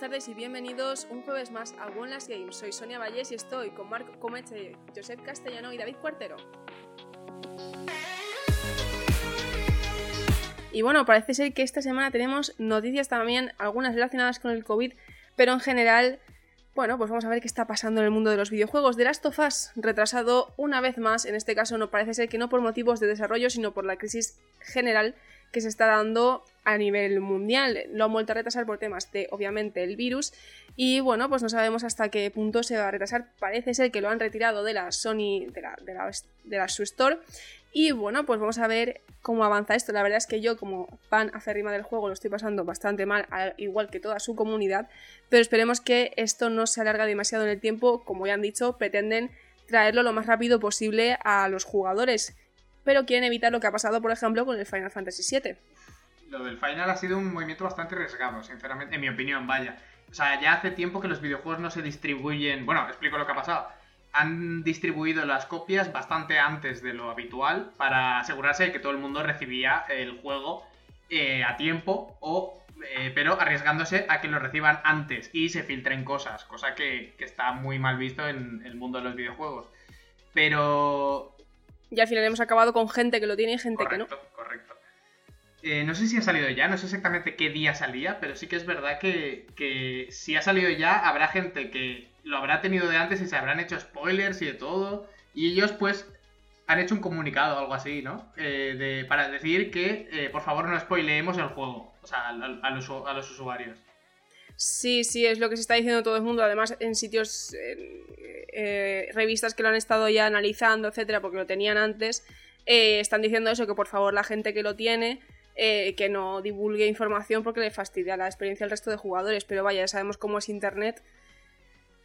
tardes y bienvenidos un jueves más a One Last Game. Soy Sonia Vallés y estoy con Marco Comeche, Josep Castellano y David Cuartero. Y bueno, parece ser que esta semana tenemos noticias también, algunas relacionadas con el COVID, pero en general, bueno, pues vamos a ver qué está pasando en el mundo de los videojuegos. The Last of Us, retrasado una vez más, en este caso no parece ser que no por motivos de desarrollo, sino por la crisis general que se está dando a nivel mundial. Lo han vuelto a retrasar por temas de, obviamente, el virus. Y bueno, pues no sabemos hasta qué punto se va a retrasar. Parece ser que lo han retirado de la Sony, de la, de la, de la Su Store. Y bueno, pues vamos a ver cómo avanza esto. La verdad es que yo, como fan acérrima del juego, lo estoy pasando bastante mal, igual que toda su comunidad. Pero esperemos que esto no se alarga demasiado en el tiempo. Como ya han dicho, pretenden traerlo lo más rápido posible a los jugadores pero quieren evitar lo que ha pasado, por ejemplo, con el Final Fantasy VII. Lo del Final ha sido un movimiento bastante arriesgado, sinceramente, en mi opinión, vaya. O sea, ya hace tiempo que los videojuegos no se distribuyen. Bueno, explico lo que ha pasado. Han distribuido las copias bastante antes de lo habitual para asegurarse de que todo el mundo recibía el juego eh, a tiempo o eh, pero arriesgándose a que lo reciban antes y se filtren cosas, cosa que, que, está muy mal visto en el mundo de los videojuegos. Pero y al final hemos acabado con gente que lo tiene y gente que no. Correcto. Eh, no sé si ha salido ya, no sé exactamente qué día salía, pero sí que es verdad que, si ha salido ya, habrá gente que lo habrá tenido de antes y se habrán hecho spoilers y de todo. Y ellos, pues, han hecho un comunicado o algo así, ¿no? Eh, de, para decir que, eh, por favor, no spoileemos el juego, o sea, a los usuarios. Sí, sí, es lo que se está diciendo todo el mundo. Además, en sitios, eh, revistas que lo han estado ya analizando, etcétera, porque lo tenían antes, eh, están diciendo eso, que por favor la gente que lo tiene, eh, que no divulgue información porque le fastidia la experiencia al resto de jugadores. Pero vaya, ya sabemos cómo es Internet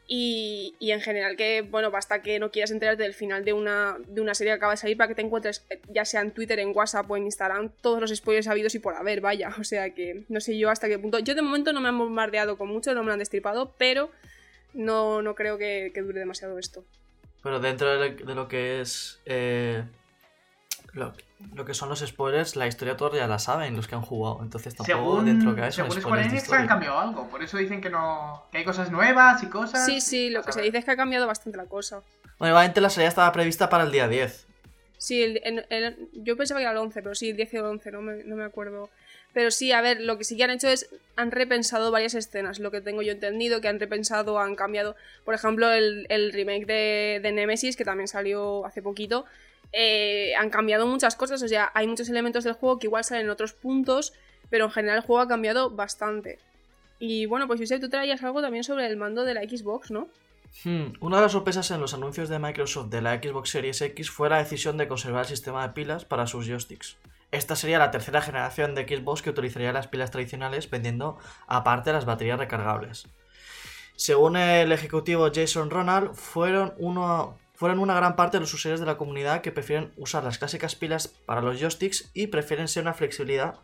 y, en general que, bueno, basta que no quieras enterarte del final de una, de una serie que acaba de salir para que te encuentres, ya sea en Twitter, en WhatsApp o en Instagram, todos los spoilers habidos y por haber, vaya. O sea que no sé yo hasta qué punto. Yo de momento no me han bombardeado con mucho, no me lo han destripado, pero no, no creo que, dure demasiado esto. Pero dentro de, lo que es eh, lo, que son los spoilers, la historia todos ya la saben los que han jugado. Entonces tampoco dentro de eso. Según Square Enix han cambiado algo. Por eso dicen que no. que hay cosas nuevas y cosas. Sí, sí, lo que se dice es que ha cambiado bastante la cosa. Bueno, igualmente la salida estaba prevista para el día 10. Sí, yo pensaba que era el 11, pero sí, el 10 o el 11, no me, no me acuerdo. Pero sí, a ver, lo que sí que han hecho es, han repensado varias escenas, lo que tengo yo entendido, que han repensado, han cambiado, por ejemplo, el, el remake de, de Nemesis, que también salió hace poquito, eh, han cambiado muchas cosas, o sea, hay muchos elementos del juego que igual salen en otros puntos, pero en general el juego ha cambiado bastante. Y bueno, pues Josep, tú traías algo también sobre el mando de la Xbox, ¿no? Hmm, una de las sorpresas en los anuncios de Microsoft de la Xbox Series X fue la decisión de conservar el sistema de pilas para sus joysticks. Esta sería la tercera generación de Xbox que utilizaría las pilas tradicionales vendiendo aparte las baterías recargables. Según el ejecutivo Jason Ronald, fueron uno, fueron una gran parte de los usuarios de la comunidad que prefieren usar las clásicas pilas para los joysticks y prefieren ser una flexibilidad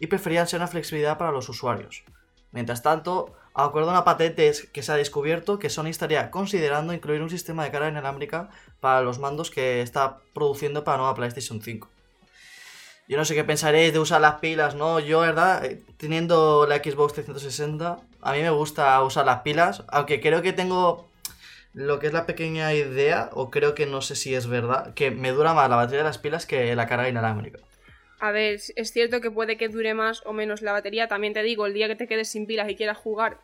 y preferían ser una flexibilidad para los usuarios. Mientras tanto, acuerdo a una patente que se ha descubierto que Sony estaría considerando incluir un sistema de carga inalámbrica para los mandos que está produciendo para la nueva PlayStation 5. Yo no sé qué pensaréis de usar las pilas, ¿no? Yo, ¿verdad? Eh, teniendo la Xbox 360, a mí me gusta usar las pilas, aunque creo que tengo lo que es la pequeña idea, o creo que no sé si es verdad, que me dura más la batería de las pilas que la carga inalámbrica. A ver, es cierto que puede que dure más o menos la batería. También te digo, el día que te quedes sin pilas y quieras jugar,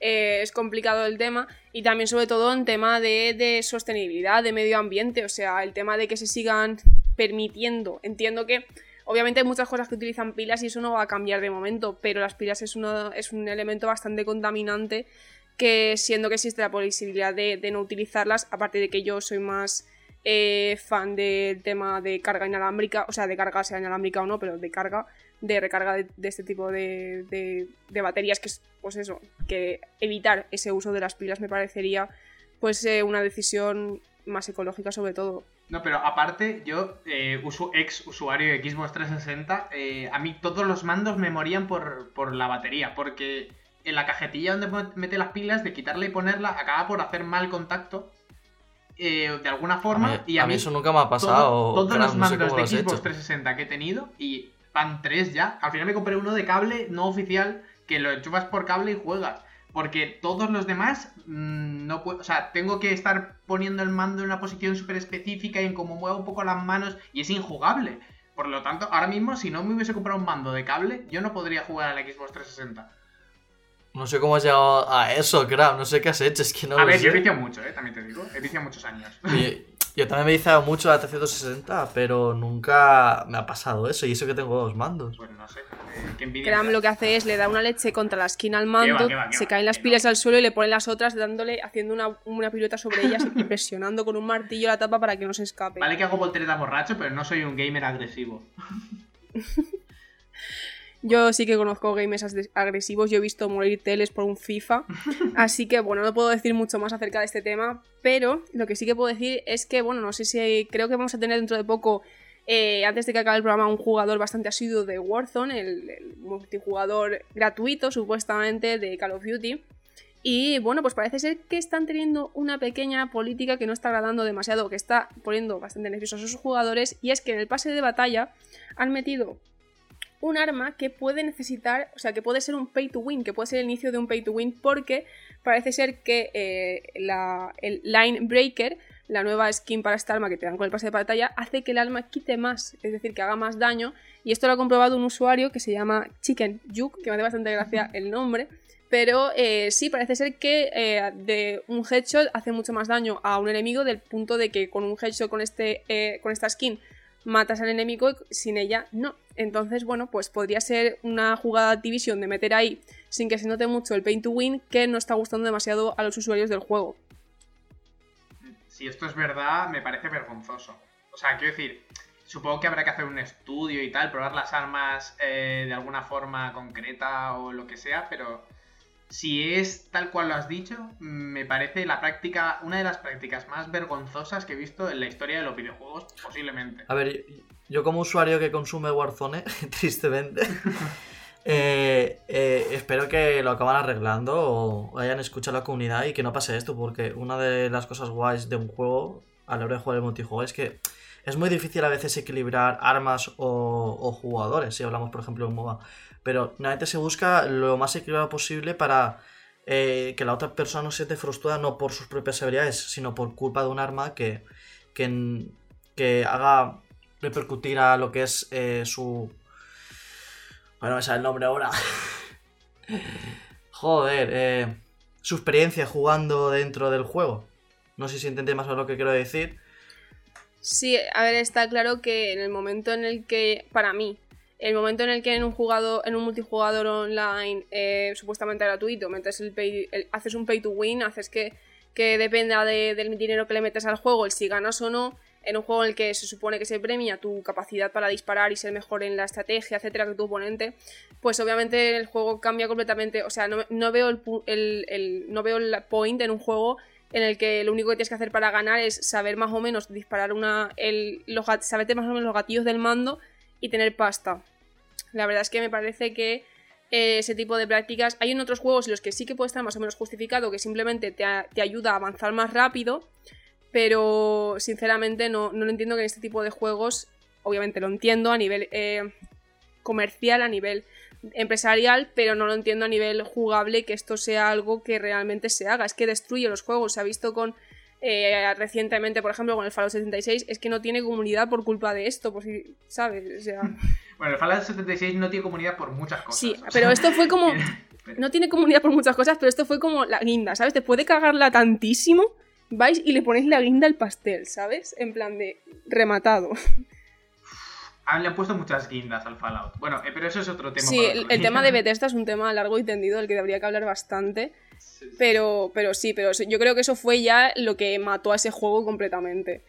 eh, es complicado el tema. Y también, sobre todo, en tema de, de, sostenibilidad, de medio ambiente. O sea, el tema de que se sigan permitiendo. Entiendo que, obviamente, hay muchas cosas que utilizan pilas y eso no va a cambiar de momento. Pero las pilas es, uno, es un elemento bastante contaminante que siendo que existe la posibilidad de, no utilizarlas, aparte de que yo soy más eh, fan del tema de carga inalámbrica, o sea, de carga sea inalámbrica o no, pero de carga, de recarga de, este tipo de, baterías, que es, pues eso, que evitar ese uso de las pilas me parecería, pues, eh, una decisión más ecológica sobre todo. No, pero aparte, yo, eh, ex usuario de Xbox 360, a mí todos los mandos me morían por, por la batería, porque en la cajetilla donde mete las pilas, de quitarla y ponerla, acaba por hacer mal contacto. Eh, de alguna forma. y a, mí, eso nunca me ha pasado. todos los mandos de Xbox 360 que he tenido, y van tres ya. Al final me compré uno de cable no oficial, que lo enchufas por cable y juegas. Porque todos los demás mm, no puedo. O sea, tengo que estar poniendo el mando en una posición súper específica y en cómo muevo un poco las manos y es injugable. Por lo tanto, ahora mismo, si no me hubiese comprado un mando de cable, yo no podría jugar a la Xbox 360. No sé cómo has llegado a eso, crap. No sé qué has hecho, es que no a lo ver, sé. yo he viciado mucho, eh, también te digo. He viciado muchos años. Y- Yo también me he viciado mucho a la 360, pero nunca me ha pasado eso. Y eso que tengo dos mandos. Pues no sé. eh. Cram lo que hace es le da una leche contra la esquina al mando, qué va, qué se va, caen las pilas no. al suelo y le ponen las otras dándole, haciendo una, una pirueta sobre ellas y presionando con un martillo la tapa para que no se escape. Vale que hago voltereta borracho, pero no soy un gamer agresivo. Yo sí que conozco gamers agresivos, yo he visto morir teles por un FIFA, así que bueno, no puedo decir mucho más acerca de este tema, pero lo que sí que puedo decir es que, bueno, no sé si creo que vamos a tener dentro de poco, eh, antes de que acabe el programa, un jugador bastante asiduo de Warzone, el, el multijugador gratuito supuestamente de Call of Duty. Y bueno, pues parece ser que están teniendo una pequeña política que no está agradando demasiado, que está poniendo bastante nerviosos a sus jugadores, y es que en el pase de batalla han metido un arma que puede necesitar, o sea, que puede ser un pay to win, que puede ser el inicio de un pay to win, porque parece ser que eh, la, el Line Breaker, la nueva skin para esta arma que te dan con el pase de batalla, hace que el arma quite más, es decir, que haga más daño, y esto lo ha comprobado un usuario que se llama Chicken Juke, que me hace bastante gracia el nombre, pero eh, sí, parece ser que eh, de un headshot hace mucho más daño a un enemigo del punto de que con un headshot con, este, con esta skin matas al enemigo y sin ella no. Entonces, bueno, pues podría ser una jugada Activision de meter ahí sin que se note mucho el pain to win que no está gustando demasiado a los usuarios del juego. Si esto es verdad, me parece vergonzoso. O sea, quiero decir, supongo que habrá que hacer un estudio y tal, probar las armas eh, de alguna forma concreta o lo que sea, pero si es tal cual lo has dicho, me parece la práctica, una de las prácticas más vergonzosas que he visto en la historia de los videojuegos, posiblemente. A ver, yo como usuario que consume Warzone, tristemente, eh, eh, espero que lo acaban arreglando o hayan escuchado a la comunidad y que no pase esto, porque una de las cosas guays de un juego a la hora de jugar el multijugador es que es muy difícil a veces equilibrar armas o, o jugadores, si hablamos por ejemplo de un MOBA, pero normalmente se busca lo más equilibrado posible para eh, que la otra persona no se siente frustrada no por sus propias habilidades, sino por culpa de un arma que, que, que haga repercutir a lo que es eh, su... Bueno, me sale el nombre ahora. Joder, eh, su experiencia jugando dentro del juego. No sé si entendéis más o menos lo que quiero decir. Sí, a ver, está claro que en el momento en el que, para mí, el momento en el que en un jugador, en un multijugador online eh, supuestamente gratuito, metes el pay- haces un pay to win, haces que, que dependa de- del dinero que le metes al juego, el si ganas o no, en un juego en el que se supone que se premia tu capacidad para disparar y ser mejor en la estrategia, etcétera, que tu oponente, pues obviamente el juego cambia completamente. O sea, no, no veo el, el- el- no veo el point en un juego en el que lo único que tienes que hacer para ganar es saber más o menos disparar una. El, los, saberte más o menos los gatillos del mando y tener pasta. La verdad es que me parece que eh, ese tipo de prácticas. Hay en otros juegos en los que sí que puede estar más o menos justificado, que simplemente te, te ayuda a avanzar más rápido. Pero sinceramente no, no lo entiendo que en este tipo de juegos. Obviamente lo entiendo a nivel eh, comercial, a nivel empresarial, pero no lo entiendo a nivel jugable que esto sea algo que realmente se haga. Es que destruye los juegos. Se ha visto con. eh, recientemente, por ejemplo, con el Fallout 76, es que no tiene comunidad por culpa de esto, por si, ¿sabes? O sea, Bueno, el Fallout 76 no tiene comunidad por muchas cosas. Sí, sea, pero esto fue como. No tiene comunidad por muchas cosas, pero esto fue como la guinda, ¿sabes? Después de cagarla tantísimo, vais y le ponéis la guinda al pastel, ¿sabes? En plan de rematado. Ah, le han puesto muchas guindas al Fallout. Bueno, eh, pero eso es otro tema. Sí, el, tema de Bethesda es un tema largo y tendido del que habría que hablar bastante. Sí, sí. Pero, pero sí, pero yo creo que eso fue ya lo que mató a ese juego completamente.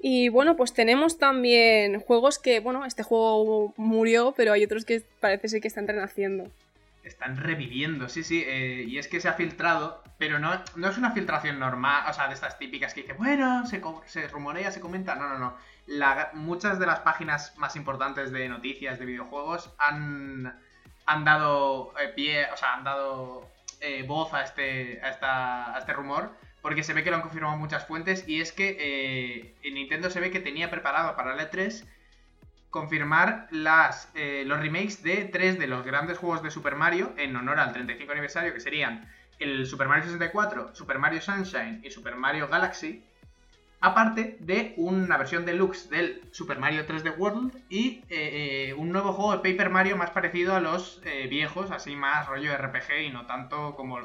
Y bueno, pues tenemos también juegos que, bueno, este juego murió, pero hay otros que parece ser que están renaciendo. Están reviviendo, sí, sí. eh, y es que se ha filtrado, pero no, no es una filtración normal, o sea, de estas típicas que dice, bueno, se rumorea, se comenta. No, no, no. La- muchas de las páginas más importantes de noticias de videojuegos han, han dado eh, pie, o sea, han dado eh, voz a este, a, esta- a este rumor, porque se ve que lo han confirmado muchas fuentes, y es que eh, en Nintendo se ve que tenía preparado para el E3 confirmar las, eh, los remakes de tres de los grandes juegos de Super Mario en honor al 35 aniversario, que serían el Super Mario 64, Super Mario Sunshine y Super Mario Galaxy, aparte de una versión deluxe del Super Mario 3D World y eh, eh, un nuevo juego de Paper Mario más parecido a los eh, viejos, así más rollo RPG y no tanto como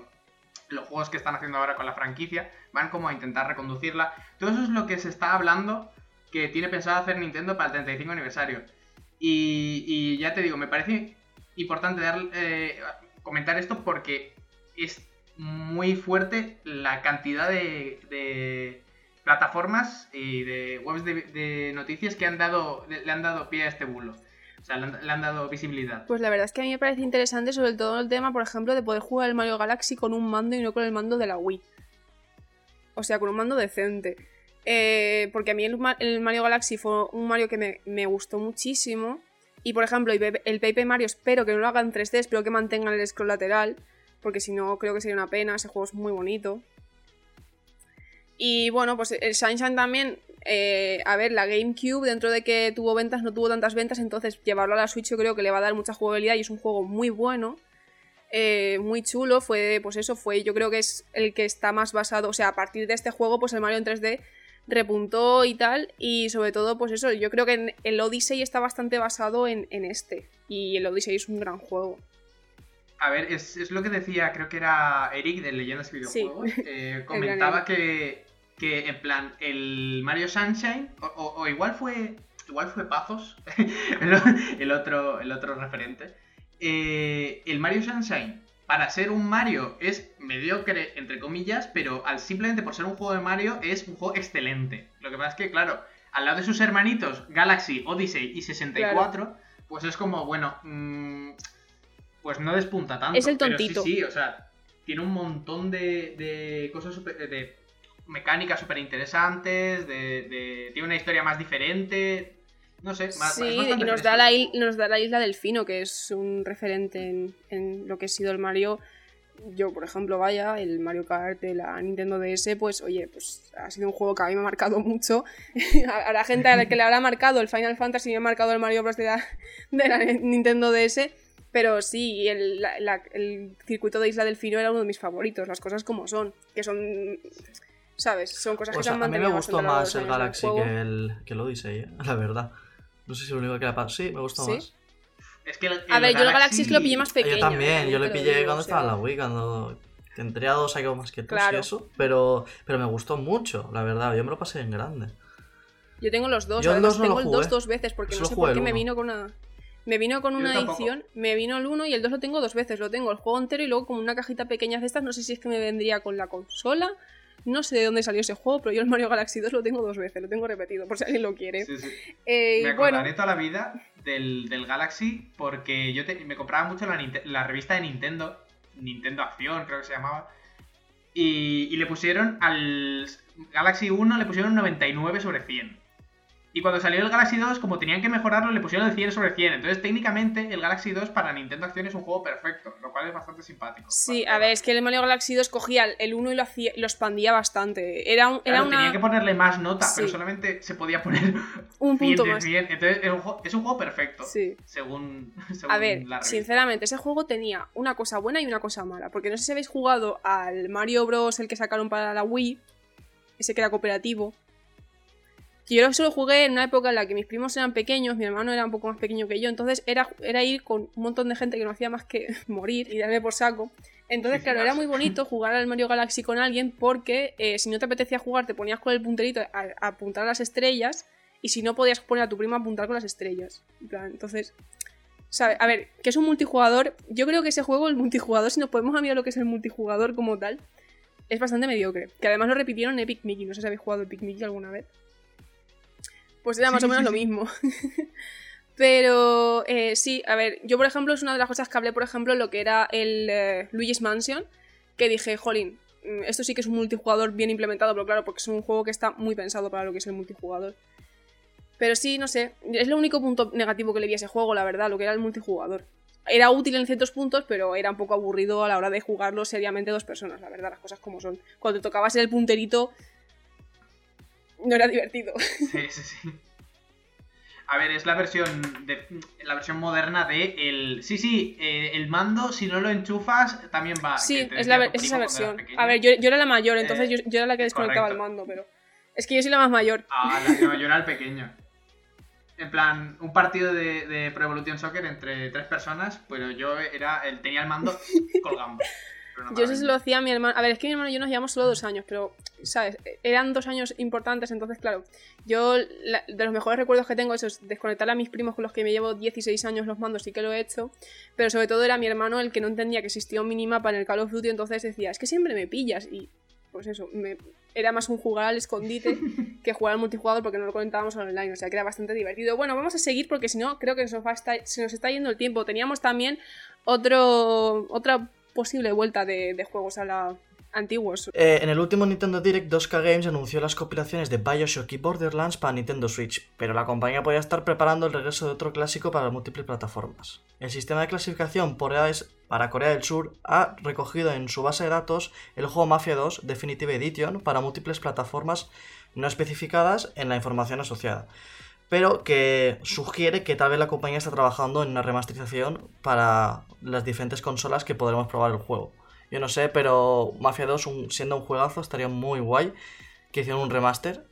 los juegos que están haciendo ahora con la franquicia, van como a intentar reconducirla. Todo eso es lo que se está hablando que tiene pensado hacer Nintendo para el 35 aniversario. Y, ya te digo, me parece importante comentar esto porque es muy fuerte la cantidad de, plataformas y de webs de, noticias que han dado, le han dado pie a este bulo. O sea, le han, dado visibilidad. Pues la verdad es que a mí me parece interesante sobre todo el tema, por ejemplo, de poder jugar el Mario Galaxy con un mando y no con el mando de la Wii. O sea, con un mando decente. Eh, porque a mí el, Mario Galaxy fue un Mario que me, me, gustó muchísimo. Y por ejemplo, el Paper Mario espero que no lo hagan 3D, espero que mantengan el scroll lateral porque si no creo que sería una pena, ese juego es muy bonito. Y bueno, pues el Sunshine también, eh, a ver, la GameCube, dentro de que tuvo ventas, no tuvo tantas ventas, entonces llevarlo a la Switch yo creo que le va a dar mucha jugabilidad y es un juego muy bueno, eh, muy chulo, fue, pues eso, fue, yo creo que es el que está más basado, o sea, a partir de este juego, pues el Mario en 3D repuntó y tal, y sobre todo, pues eso, yo creo que el Odyssey está bastante basado en, en este, y el Odyssey es un gran juego. A ver, es, lo que decía, creo que era Eric de Leyendas y Videojuegos. Eh, comentaba que, que, en plan, el Mario Sunshine, o, igual fue. Igual fue Pazos, el, otro, el otro referente. Eh, el Mario Sunshine, para ser un Mario, es mediocre, entre comillas, pero al simplemente por ser un juego de Mario, es un juego excelente. Lo que pasa es que, claro, al lado de sus hermanitos, Galaxy, Odyssey y 64, pues es como, bueno. Mmm, pues no despunta tanto. Es el tontito. sí, sí, o sea, tiene un montón de, de cosas de mecánicas súper interesantes, de, tiene una historia más diferente. No sé, más, sí, y nos da, la, nos da la isla del Fino, que es un referente en, lo que ha sido el Mario. Yo, por ejemplo, vaya, el Mario Kart de la Nintendo DS, pues oye, pues ha sido un juego que a mí me ha marcado mucho. a la gente a la que le habrá marcado el Final Fantasy me ha marcado el Mario Bros. de la, de la Nintendo DS pero sí, el, el circuito de Isla del Fino era uno de mis favoritos, las cosas como son, que son... ¿Sabes? Son cosas que se han A mí me gustó más el Galaxy que el, que el Odyssey, ¿eh? la verdad. No sé si lo único que le pasa. Sí, me gustó más. Es que a ver, yo el Galaxy lo pillé más pequeño. Yo también, ¿eh? yo lo pillé cuando estaba en la Wii, cuando entré a dos hay más que tú y eso. Pero, pero me gustó mucho, la verdad. Yo me lo pasé en grande. Yo tengo los dos, yo además tengo el dos dos veces porque no sé por qué me vino con una. Me vino con una edición, me vino el 1 y el 2 lo tengo dos veces. Lo tengo el juego entero y luego como una cajita pequeña de estas. No sé si es que me vendría con la consola. No sé de dónde salió ese juego, pero yo el Mario Galaxy 2 lo tengo dos veces, lo tengo repetido, por si alguien lo quiere. Eh, me acordaré toda la vida del, Galaxy porque yo me compraba mucho la, revista de Nintendo, Nintendo Acción creo que se llamaba, y, y le pusieron al Galaxy 1 le pusieron 99 sobre 100. Y cuando salió el Galaxy 2, como tenían que mejorarlo, le pusieron el 100 sobre 100. Entonces, técnicamente, el Galaxy 2 para Nintendo Acción es un juego perfecto, lo cual es bastante simpático. Sí, a ver, es que el Mario Galaxy 2 cogía el 1 y lo, hacía, lo expandía bastante. Era, un, era Tenía que ponerle más nota, pero solamente se podía poner un punto más. Entonces, es un, juego, perfecto. Sí. Según, A ver, sinceramente, ese juego tenía una cosa buena y una cosa mala. Porque no sé si habéis jugado al Mario Bros. el que sacaron para la Wii, ese que era cooperativo yo solo jugué en una época en la que mis primos eran pequeños, mi hermano era un poco más pequeño que yo, entonces era, era ir con un montón de gente que no hacía más que morir y darme por saco. Entonces, claro, era muy bonito jugar al Mario Galaxy con alguien porque eh, si no te apetecía jugar, te ponías con el punterito a, apuntar a las estrellas y si no podías poner a tu primo a apuntar con las estrellas. entonces, ¿sabe? A ver, que es un multijugador. Yo creo que ese juego, el multijugador, si nos podemos mirar lo que es el multijugador como tal, es bastante mediocre. Que además lo repitieron en Epic Mickey. No sé si habéis jugado Epic Mickey alguna vez. Pues era más o menos lo mismo. Pero eh, sí, a ver, yo por ejemplo es una de las cosas que hablé, por ejemplo, lo que era el eh, Luigi's Mansion, que dije, jolín, mm, esto sí que es un multijugador bien implementado, pero claro, porque es un juego que está muy pensado para lo que es el multijugador. Pero sí, no sé, es el único punto negativo que le vi a ese juego, la verdad, lo que era el multijugador. Era útil en ciertos puntos, pero era un poco aburrido a la hora de jugarlo seriamente dos personas, la verdad, las cosas como son. Cuando te tocabas el punterito, no era divertido. Sí, sí, sí. A ver, es la versión de, la versión moderna de el. Sí, sí, eh, el mando, si no lo enchufas, también va. Sí, es, la, es esa versión. A ver, yo, yo era la mayor, entonces Eh, yo, yo era la que desconectaba correcto. el mando, pero. Es que yo soy la más mayor. Ah, la que yo era el pequeño. En plan, un partido de, de Pro Evolution Soccer entre tres personas, pero yo era el, tenía el mando colgando. Yo eso se lo hacía a mi hermano. A ver, es que mi hermano y yo nos llevamos solo dos años, pero, ¿sabes? Eran dos años importantes, entonces, claro. Yo, la- de los mejores recuerdos que tengo, eso es desconectar a mis primos con los que me llevo 16 años los mandos, sí que lo he hecho. Pero sobre todo era mi hermano el que no entendía que existía un minimapa en el Call of Duty, entonces decía, es que siempre me pillas. Y, pues eso, me- era más un jugar al escondite que jugar al multijugador porque no lo conectábamos online, o sea que era bastante divertido. Bueno, vamos a seguir porque si no, creo que se nos, va a estar- se nos está yendo el tiempo. Teníamos también otro, otra posible vuelta de, juegos a la antiguos. Eh, en el último Nintendo Direct, 2K Games anunció las compilaciones de Bioshock y Borderlands para Nintendo Switch, pero la compañía podía estar preparando el regreso de otro clásico para múltiples plataformas. El sistema de clasificación por edades para Corea del Sur ha recogido en su base de datos el juego Mafia 2 Definitive Edition para múltiples plataformas no especificadas en la información asociada, pero que sugiere que tal vez la compañía está trabajando en una remasterización para las diferentes consolas que podremos probar el juego. Yo no sé, pero Mafia 2, un- siendo un juegazo, estaría muy guay que hicieran un remaster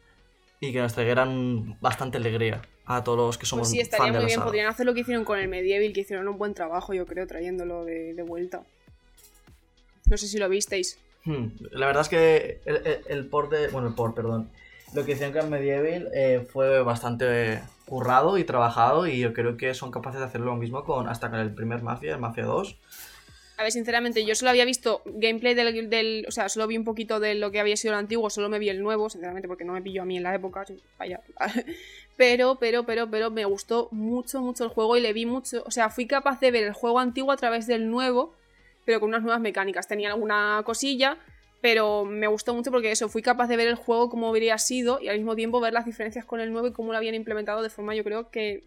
y que nos trajeran bastante alegría a todos los que somos Pues sí, estaría fan de muy la bien. saga. Podrían hacer lo que hicieron con el Medieval, que hicieron un buen trabajo, yo creo, trayéndolo de, de vuelta. No sé si lo visteis. Hmm, La verdad es que el, el, el port de... Bueno, el port, perdón. Lo que hicieron con Medieval eh, fue bastante currado y trabajado y yo creo que son capaces de hacer lo mismo con hasta con el primer Mafia, el Mafia 2. A ver, sinceramente, yo solo había visto gameplay del, del- O sea, solo vi un poquito de lo que había sido el antiguo, solo me vi el nuevo, sinceramente, porque no me pilló a mí en la época. sí, Vaya. Pero, pero, pero, pero me gustó mucho, mucho el juego y le vi mucho. O sea, fui capaz de ver el juego antiguo a través del nuevo, pero con unas nuevas mecánicas. Tenía alguna cosilla, pero me gustó mucho porque eso, fui capaz de ver el juego como habría sido y al mismo tiempo ver las diferencias con el nuevo y cómo lo habían implementado de forma, yo creo que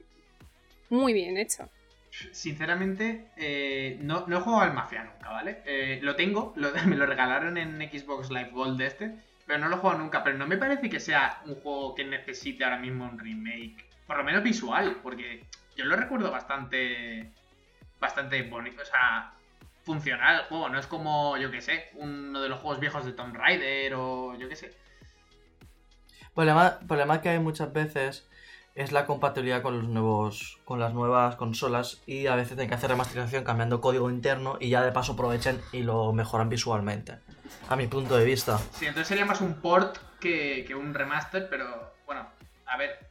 muy bien hecha. Sinceramente, eh, no, no he jugado al Mafia nunca, ¿vale? Eh, lo tengo, me lo regalaron en Xbox Live Gold de este, pero no lo he jugado nunca. Pero no me parece que sea un juego que necesite ahora mismo un remake, por lo menos visual, porque yo lo recuerdo bastante, bastante bonito, o sea, funcional el juego. No es como, yo que sé, uno de los juegos viejos de Tomb Raider o yo que sé. Problema, problema que hay muchas veces es la compatibilidad con los nuevos con las nuevas consolas y a veces hay que hacer remasterización cambiando código interno y ya de paso aprovechen y lo mejoran visualmente. A mi punto de vista. Sí, entonces sería más un port que, que un remaster, pero bueno, a ver.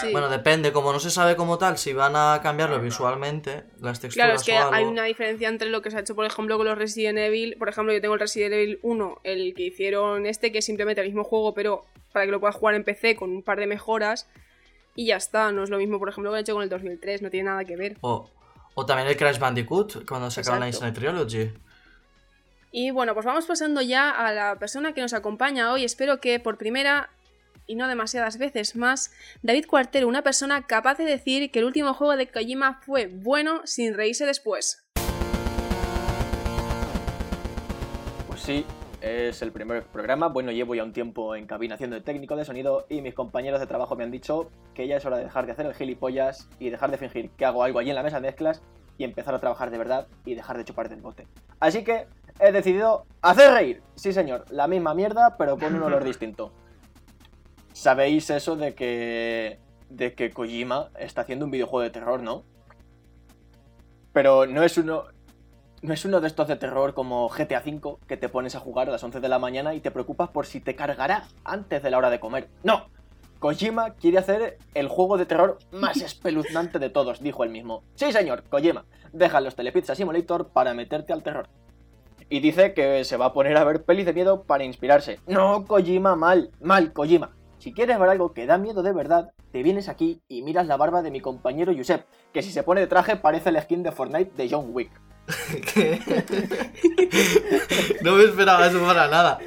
Sí. Bueno, depende, como no se sabe como tal si van a cambiarlo visualmente, las texturas Claro, es que o algo. hay una diferencia entre lo que se ha hecho, por ejemplo, con los Resident Evil. Por ejemplo, yo tengo el Resident Evil 1, el que hicieron este, que es simplemente el mismo juego, pero para que lo puedas jugar en PC con un par de mejoras. Y ya está, no es lo mismo, por ejemplo, que han hecho con el 2003, no tiene nada que ver. O, o también el Crash Bandicoot cuando sacaron la. Inside Trilogy. Y bueno, pues vamos pasando ya a la persona que nos acompaña hoy. Espero que por primera y no demasiadas veces más, David Cuartero, una persona capaz de decir que el último juego de Kojima fue bueno sin reírse después. Pues sí, es el primer programa. Bueno, llevo ya un tiempo en cabina haciendo de técnico de sonido y mis compañeros de trabajo me han dicho que ya es hora de dejar de hacer el gilipollas y dejar de fingir que hago algo allí en la mesa de mezclas y empezar a trabajar de verdad y dejar de chupar del bote. Así que he decidido hacer reír. Sí, señor, la misma mierda, pero con un olor distinto. ¿Sabéis eso de que de que Kojima está haciendo un videojuego de terror, no? Pero no es uno no es uno de estos de terror como GTA V que te pones a jugar a las 11 de la mañana y te preocupas por si te cargará antes de la hora de comer. No. Kojima quiere hacer el juego de terror más espeluznante de todos, dijo él mismo. Sí, señor, Kojima, deja los Telepizza Simulator para meterte al terror. Y dice que se va a poner a ver pelis de miedo para inspirarse. No, Kojima, mal, mal, Kojima. Si quieres ver algo que da miedo de verdad, te vienes aquí y miras la barba de mi compañero Yusef, que si se pone de traje parece el skin de Fortnite de John Wick. ¿Qué? no me esperaba eso para nada.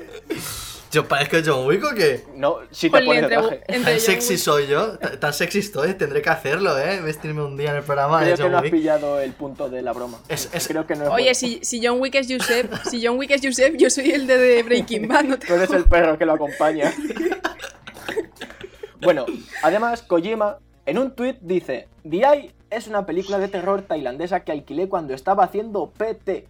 ¿Yo parezco John Wick o qué? No, si te Jolín, pones de traje. entre Tan sexy Wick- soy yo, tan sexy estoy, tendré que hacerlo, ¿eh? Vestirme un día en el programa de Creo que John no has pillado el punto de la broma. Es- es- Creo que no es Oye, bueno. si, si John Wick es Joseph, si John Wick es Joseph, yo soy el de, de Breaking Bad, no te Tú eres el perro que lo acompaña. bueno, además, Kojima En un tuit dice, The Eye es una película de terror tailandesa que alquilé cuando estaba haciendo PT,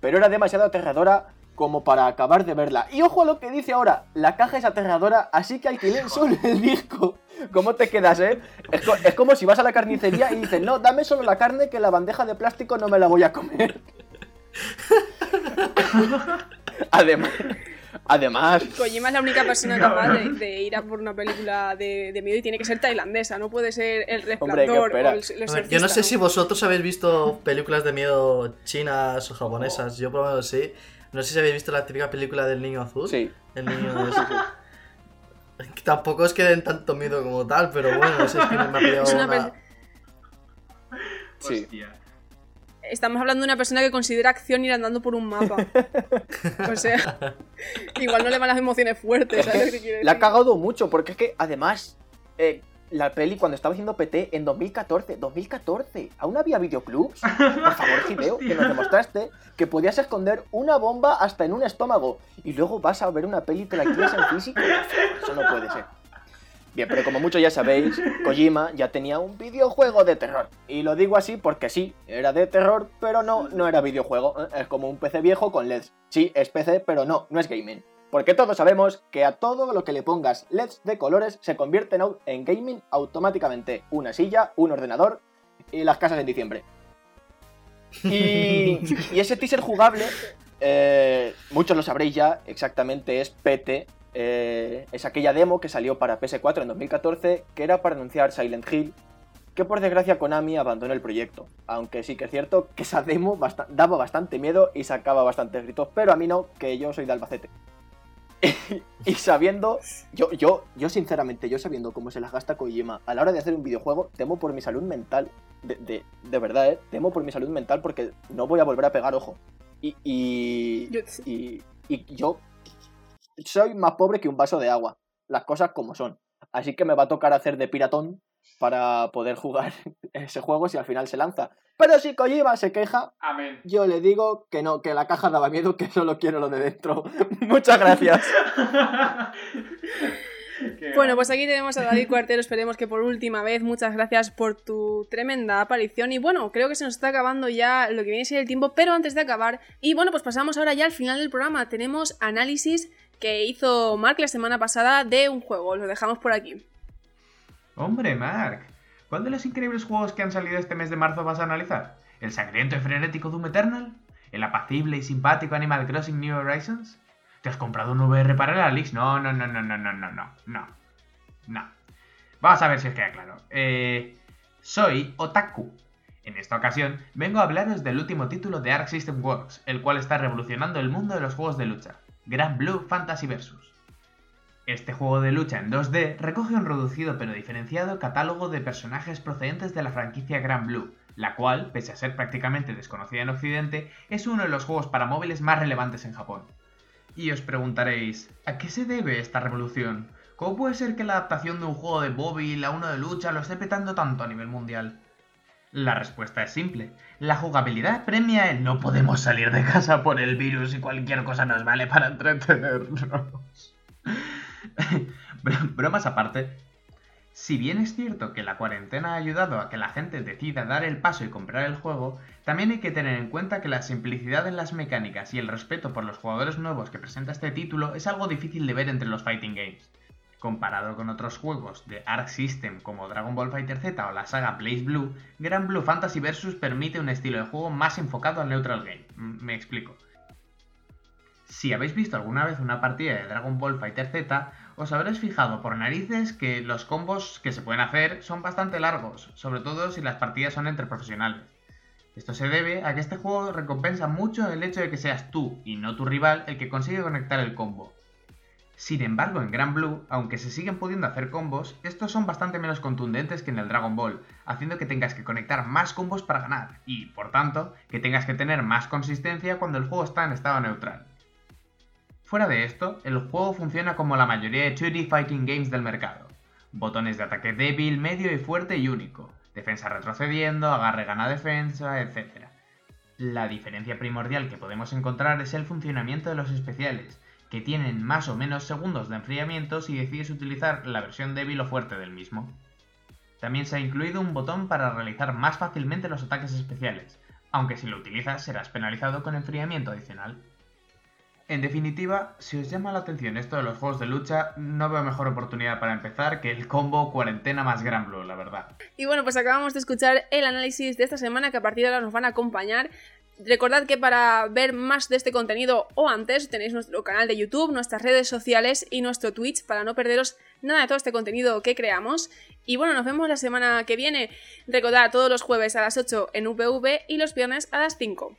pero era demasiado aterradora como para acabar de verla. Y ojo a lo que dice ahora, la caja es aterradora, así que alquilé solo el disco. ¿Cómo te quedas, eh? Es, co- es como si vas a la carnicería y dices, no, dame solo la carne que la bandeja de plástico no me la voy a comer. además, además, Kojima es la única persona capaz de, de ir a por una película de, de miedo y tiene que ser tailandesa, no puede ser El Hombre, ¿qué Resplandor o espera? el, el ver, yo no sé si vosotros habéis visto películas de miedo chinas o japonesas. Yo por lo menos sí. No sé si habéis visto la típica película del niño azul. sí. El niño ese. Que Tampoco es que den tanto miedo como tal, pero bueno, no sé, es que me ha pillado Es una una... Sí. Hostia. Estamos hablando de una persona que considera acción ir andando por un mapa. o sea, igual no le van las emociones fuertes, ¿sabes lo que La ha cagado mucho, porque es que además, eh, la peli cuando estaba haciendo PT en 2014, 2014, aún había videoclubs. Por favor, Hideo, que nos demostraste que podías esconder una bomba hasta en un estómago y luego vas a ver una peli y te la quieres en físico. Eso no puede ser. Bien, pero como muchos ya sabéis, Kojima ya tenía un videojuego de terror. Y lo digo así porque sí, era de terror, pero no, no era videojuego. ¿eh? Es como un PC viejo con LEDs. Sí, es PC, pero no, no es gaming. Porque todos sabemos que a todo lo que le pongas LEDs de colores se convierte en, gaming automáticamente. Una silla, un ordenador y las casas en diciembre. Y, y ese teaser jugable, eh, muchos lo sabréis ya, exactamente es PT. Eh, es aquella demo que salió para PS4 en 2014, que era para anunciar Silent Hill, que por desgracia Konami abandonó el proyecto. Aunque sí que es cierto que esa demo daba bastante miedo y sacaba bastantes gritos, pero a mí no, que yo soy de Albacete. y sabiendo, yo, yo, yo sinceramente, yo sabiendo cómo se las gasta Kojima a la hora de hacer un videojuego, temo por mi salud mental. De, de, de verdad, ¿eh? Temo por mi salud mental porque no voy a volver a pegar ojo. Y, y, y yo soy más pobre que un vaso de agua. Las cosas como son. Así que me va a tocar hacer de piratón para poder jugar ese juego si al final se lanza. Pero si Kojima se queja, Amén. yo le digo que no, que la caja daba miedo, que solo quiero lo de dentro. Muchas gracias. Bueno, pues aquí tenemos a David Cuartero, esperemos que por última vez, muchas gracias por tu tremenda aparición y bueno, creo que se nos está acabando ya lo que viene a ser el tiempo, pero antes de acabar, y bueno, pues pasamos ahora ya al final del programa, tenemos análisis que hizo Mark la semana pasada de un juego, lo dejamos por aquí. Hombre, Mark, ¿cuál de los increíbles juegos que han salido este mes de marzo vas a analizar? ¿El sangriento y frenético Doom Eternal? ¿El apacible y simpático Animal Crossing New Horizons? ¿Te has comprado un VR para el Alix? No, no, no, no, no, no, no, no, no. No. Vamos a ver si os queda claro. Eh, soy Otaku. En esta ocasión vengo a hablaros del último título de Arc System Works, el cual está revolucionando el mundo de los juegos de lucha, Grand Blue Fantasy Versus. Este juego de lucha en 2D recoge un reducido pero diferenciado catálogo de personajes procedentes de la franquicia Grand Blue, la cual, pese a ser prácticamente desconocida en Occidente, es uno de los juegos para móviles más relevantes en Japón. Y os preguntaréis, ¿a qué se debe esta revolución? ¿Cómo puede ser que la adaptación de un juego de móvil a uno de lucha lo esté petando tanto a nivel mundial? La respuesta es simple. La jugabilidad premia el no podemos salir de casa por el virus y cualquier cosa nos vale para entretenernos. Br- Bromas aparte, si bien es cierto que la cuarentena ha ayudado a que la gente decida dar el paso y comprar el juego, también hay que tener en cuenta que la simplicidad en las mecánicas y el respeto por los jugadores nuevos que presenta este título es algo difícil de ver entre los fighting games. Comparado con otros juegos de Arc System como Dragon Ball Fighter Z o la saga Blaze Blue, Grand Blue Fantasy Versus permite un estilo de juego más enfocado al neutral game. Me explico. Si habéis visto alguna vez una partida de Dragon Ball Fighter Z, os habréis fijado por narices que los combos que se pueden hacer son bastante largos, sobre todo si las partidas son entre profesionales. Esto se debe a que este juego recompensa mucho el hecho de que seas tú y no tu rival el que consigue conectar el combo. Sin embargo, en Gran Blue, aunque se siguen pudiendo hacer combos, estos son bastante menos contundentes que en el Dragon Ball, haciendo que tengas que conectar más combos para ganar, y, por tanto, que tengas que tener más consistencia cuando el juego está en estado neutral. Fuera de esto, el juego funciona como la mayoría de 2D Fighting Games del mercado. Botones de ataque débil, medio y fuerte y único. Defensa retrocediendo, agarre gana defensa, etc. La diferencia primordial que podemos encontrar es el funcionamiento de los especiales, que tienen más o menos segundos de enfriamiento si decides utilizar la versión débil o fuerte del mismo. También se ha incluido un botón para realizar más fácilmente los ataques especiales, aunque si lo utilizas serás penalizado con enfriamiento adicional. En definitiva, si os llama la atención esto de los juegos de lucha, no veo mejor oportunidad para empezar que el combo cuarentena más Gran Blue, la verdad. Y bueno, pues acabamos de escuchar el análisis de esta semana que a partir de ahora nos van a acompañar. Recordad que para ver más de este contenido o antes tenéis nuestro canal de YouTube, nuestras redes sociales y nuestro Twitch para no perderos nada de todo este contenido que creamos. Y bueno, nos vemos la semana que viene. Recordad todos los jueves a las 8 en UPV y los viernes a las 5.